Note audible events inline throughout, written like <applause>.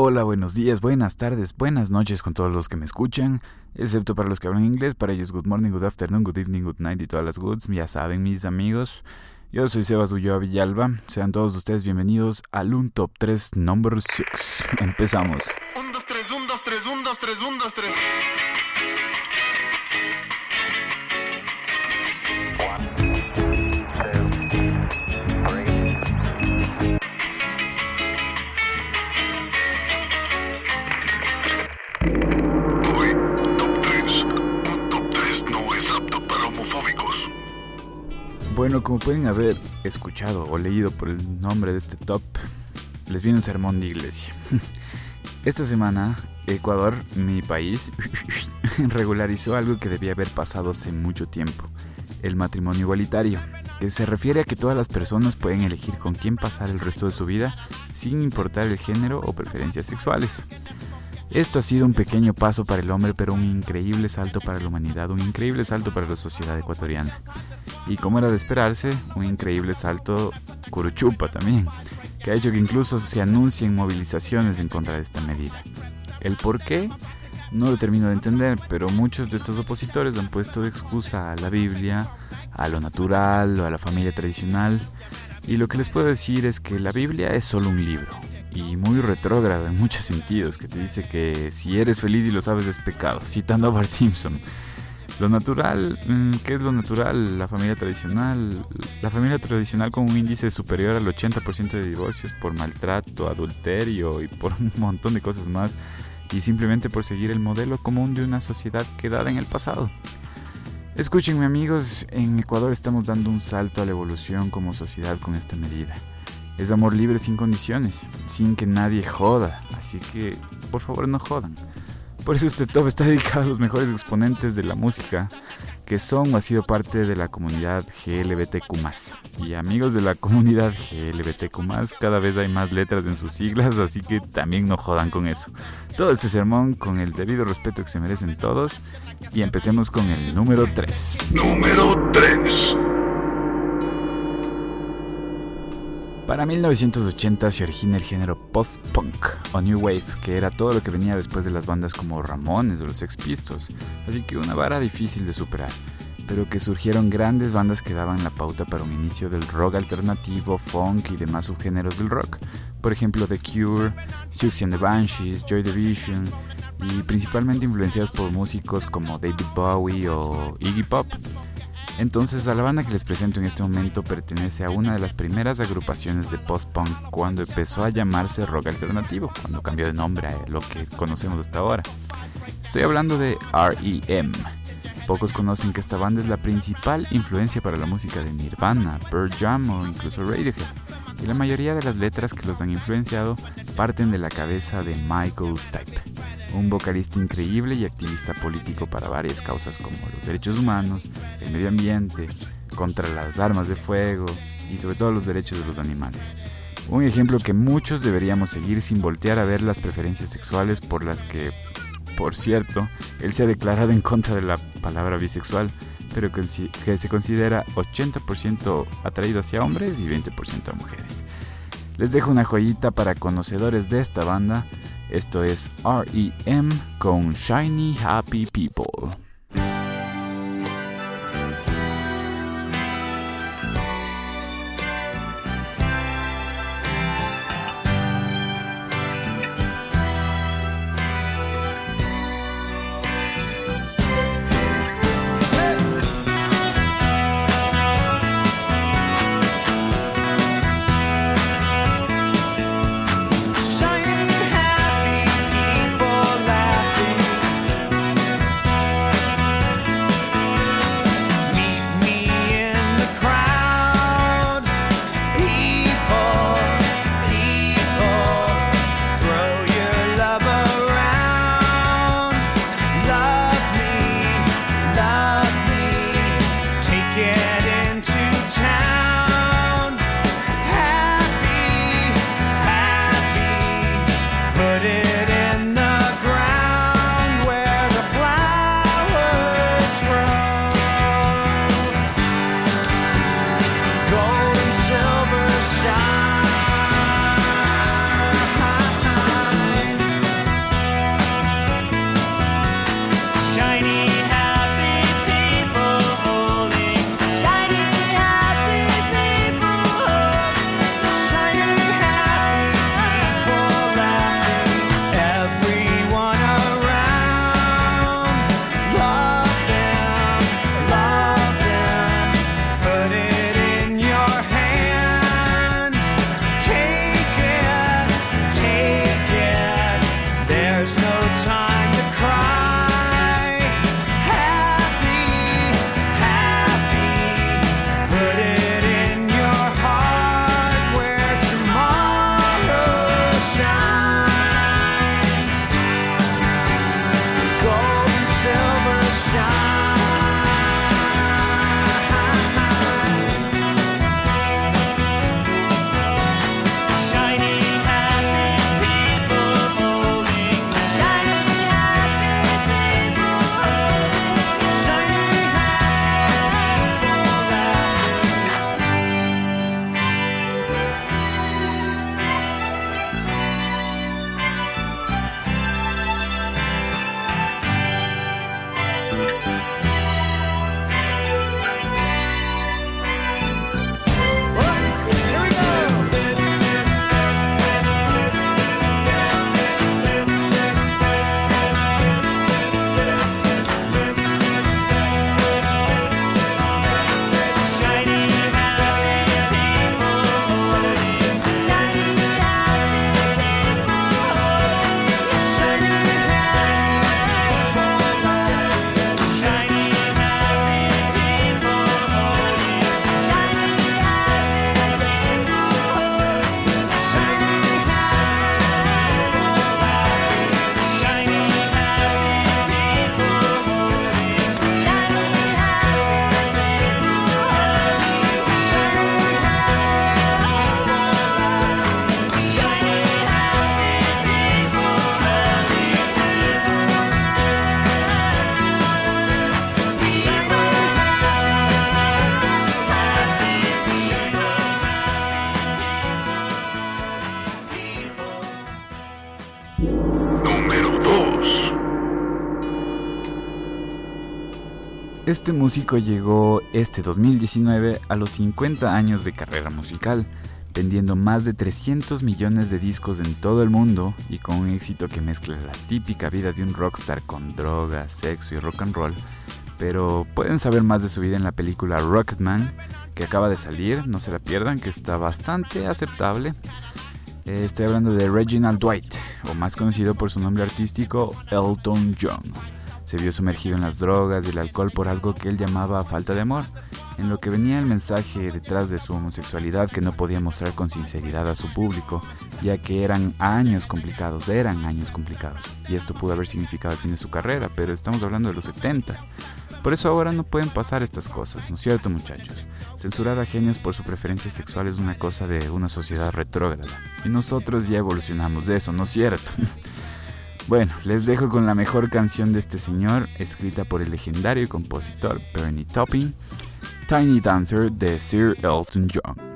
Hola, buenos días, buenas tardes, buenas noches con todos los que me escuchan, excepto para los que hablan inglés, para ellos good morning, good afternoon, good evening, good night y todas las goods, ya saben mis amigos. Yo soy Sebas Ulloa Villalba, sean todos ustedes bienvenidos al Un Top 3 Number 6. Empezamos. 1, 2, 3, 1, 2, 3, 1, 2, 3, 1, 2, 3. Bueno, como pueden haber escuchado o leído por el nombre de este top, les viene un sermón de iglesia. <laughs> Esta semana, Ecuador, mi país, <laughs> regularizó algo que debía haber pasado hace mucho tiempo, el matrimonio igualitario, que se refiere a que todas las personas pueden elegir con quién pasar el resto de su vida sin importar el género o preferencias sexuales. Esto ha sido un pequeño paso para el hombre, pero un increíble salto para la humanidad, un increíble salto para la sociedad ecuatoriana. Y como era de esperarse, un increíble salto curuchupa también, que ha hecho que incluso se anuncien movilizaciones en contra de esta medida. El por qué no lo termino de entender, pero muchos de estos opositores han puesto de excusa a la Biblia, a lo natural o a la familia tradicional. Y lo que les puedo decir es que la Biblia es solo un libro, y muy retrógrado en muchos sentidos, que te dice que si eres feliz y lo sabes es pecado, citando a Bart Simpson. Lo natural, mm, ¿qué es lo natural? La familia tradicional. La familia tradicional con un índice superior al 80% de divorcios por maltrato, adulterio y por un montón de cosas más. Y simplemente por seguir el modelo común de una sociedad quedada en el pasado. Escúchenme amigos, en Ecuador estamos dando un salto a la evolución como sociedad con esta medida. Es amor libre sin condiciones, sin que nadie joda. Así que, por favor, no jodan. Por eso este top está dedicado a los mejores exponentes de la música que son o ha sido parte de la comunidad GLBTQ+. Y amigos de la comunidad GLBTQ+, cada vez hay más letras en sus siglas, así que también no jodan con eso. Todo este sermón con el debido respeto que se merecen todos y empecemos con el número 3. Número 3. Para 1980 se origina el género post-punk o new wave, que era todo lo que venía después de las bandas como Ramones o los Sex Pistols, así que una vara difícil de superar, pero que surgieron grandes bandas que daban la pauta para un inicio del rock alternativo, funk y demás subgéneros del rock, por ejemplo The Cure, Siouxsie and the Banshees, Joy Division y principalmente influenciados por músicos como David Bowie o Iggy Pop. Entonces, a la banda que les presento en este momento pertenece a una de las primeras agrupaciones de post-punk cuando empezó a llamarse rock alternativo, cuando cambió de nombre a lo que conocemos hasta ahora. Estoy hablando de REM. Pocos conocen que esta banda es la principal influencia para la música de Nirvana, Pearl Jam o incluso Radiohead. Y la mayoría de las letras que los han influenciado parten de la cabeza de Michael Stipe, un vocalista increíble y activista político para varias causas como los derechos humanos, el medio ambiente, contra las armas de fuego y sobre todo los derechos de los animales. Un ejemplo que muchos deberíamos seguir sin voltear a ver las preferencias sexuales por las que, por cierto, él se ha declarado en contra de la palabra bisexual, pero que, que se considera 80% atraído hacia hombres y 20% a mujeres. Les dejo una joyita para conocedores de esta banda. Esto es REM con Shiny Happy People. Este músico llegó este 2019 a los 50 años de carrera musical, vendiendo más de 300 millones de discos en todo el mundo y con un éxito que mezcla la típica vida de un rockstar con drogas, sexo y rock and roll. Pero pueden saber más de su vida en la película Rocketman, que acaba de salir, no se la pierdan, que está bastante aceptable. Eh, estoy hablando de Reginald Dwight, o más conocido por su nombre artístico Elton John. Se vio sumergido en las drogas y el alcohol por algo que él llamaba falta de amor, en lo que venía el mensaje detrás de su homosexualidad que no podía mostrar con sinceridad a su público, ya que eran años complicados, eran años complicados, y esto pudo haber significado el fin de su carrera, pero estamos hablando de los 70. Por eso ahora no pueden pasar estas cosas, ¿no es cierto muchachos? Censurar a genios por su preferencia sexual es una cosa de una sociedad retrógrada, y nosotros ya evolucionamos de eso, ¿no es cierto? <laughs> Bueno, les dejo con la mejor canción de este señor, escrita por el legendario compositor Bernie Topping, Tiny Dancer de Sir Elton John.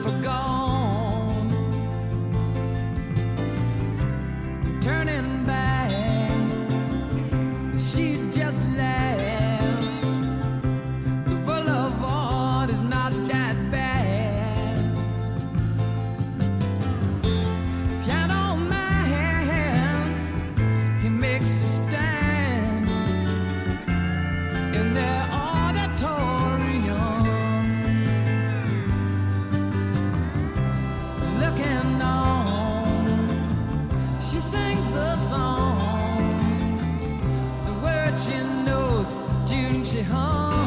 forgone. Turning back. home.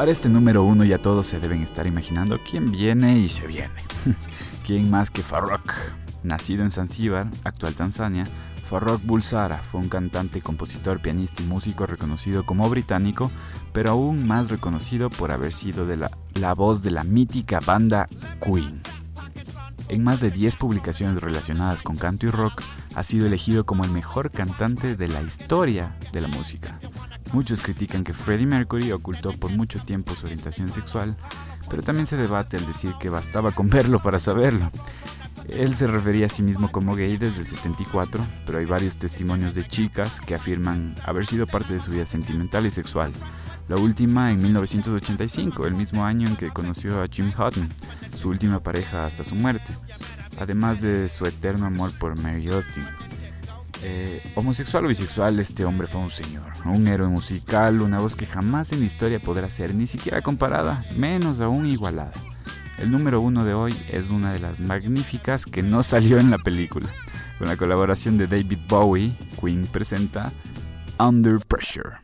Para este número uno ya todos se deben estar imaginando quién viene y se viene. <laughs> ¿Quién más que Farrokh? Nacido en Zanzíbar, actual Tanzania, Farrokh Bulsara fue un cantante, compositor, pianista y músico reconocido como británico, pero aún más reconocido por haber sido de la, la voz de la mítica banda Queen. En más de 10 publicaciones relacionadas con canto y rock, ha sido elegido como el mejor cantante de la historia de la música. Muchos critican que Freddie Mercury ocultó por mucho tiempo su orientación sexual, pero también se debate al decir que bastaba con verlo para saberlo. Él se refería a sí mismo como gay desde el 74, pero hay varios testimonios de chicas que afirman haber sido parte de su vida sentimental y sexual. La última en 1985, el mismo año en que conoció a Jim Hutton, su última pareja hasta su muerte, además de su eterno amor por Mary Austin. Eh, homosexual o bisexual, este hombre fue un señor, un héroe musical, una voz que jamás en historia podrá ser ni siquiera comparada, menos aún igualada. El número uno de hoy es una de las magníficas que no <laughs> salió en la película. Con la colaboración de David Bowie, Queen presenta Under Pressure.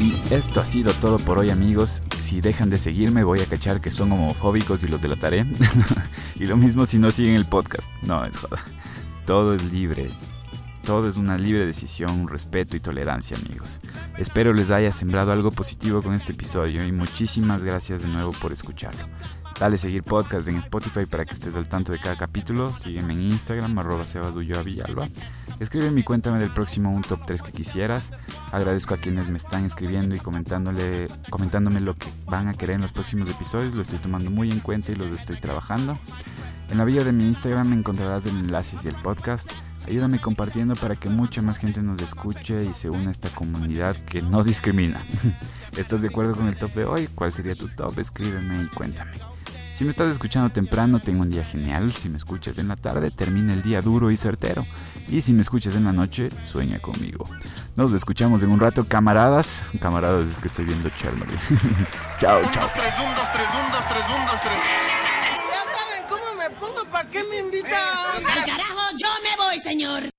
Y esto ha sido todo por hoy amigos. Si dejan de seguirme voy a cachar que son homofóbicos y los delataré. <laughs> y lo mismo si no siguen el podcast. No, es joda. Todo es libre. Todo es una libre decisión, respeto y tolerancia amigos. Espero les haya sembrado algo positivo con este episodio y muchísimas gracias de nuevo por escucharlo. Dale seguir podcast en Spotify para que estés al tanto de cada capítulo. Sígueme en Instagram, arroba Villalba. Escríbeme y cuéntame del próximo un top 3 que quisieras. Agradezco a quienes me están escribiendo y comentándole, comentándome lo que van a querer en los próximos episodios. Lo estoy tomando muy en cuenta y los estoy trabajando. En la bio de mi Instagram encontrarás el enlace y el podcast. Ayúdame compartiendo para que mucha más gente nos escuche y se una a esta comunidad que no discrimina. <laughs> ¿Estás de acuerdo con el top de hoy? ¿Cuál sería tu top? Escríbeme y cuéntame. Si me estás escuchando temprano, tengo un día genial. Si me escuchas en la tarde, termina el día duro y certero. Y si me escuchas en la noche, sueña conmigo. Nos escuchamos en un rato, camaradas. Camaradas, es que estoy viendo Chernobyl. <laughs> chao, chao. Si ya saben cómo me pongo, ¿para qué me invitan? Al carajo, yo me voy, señor.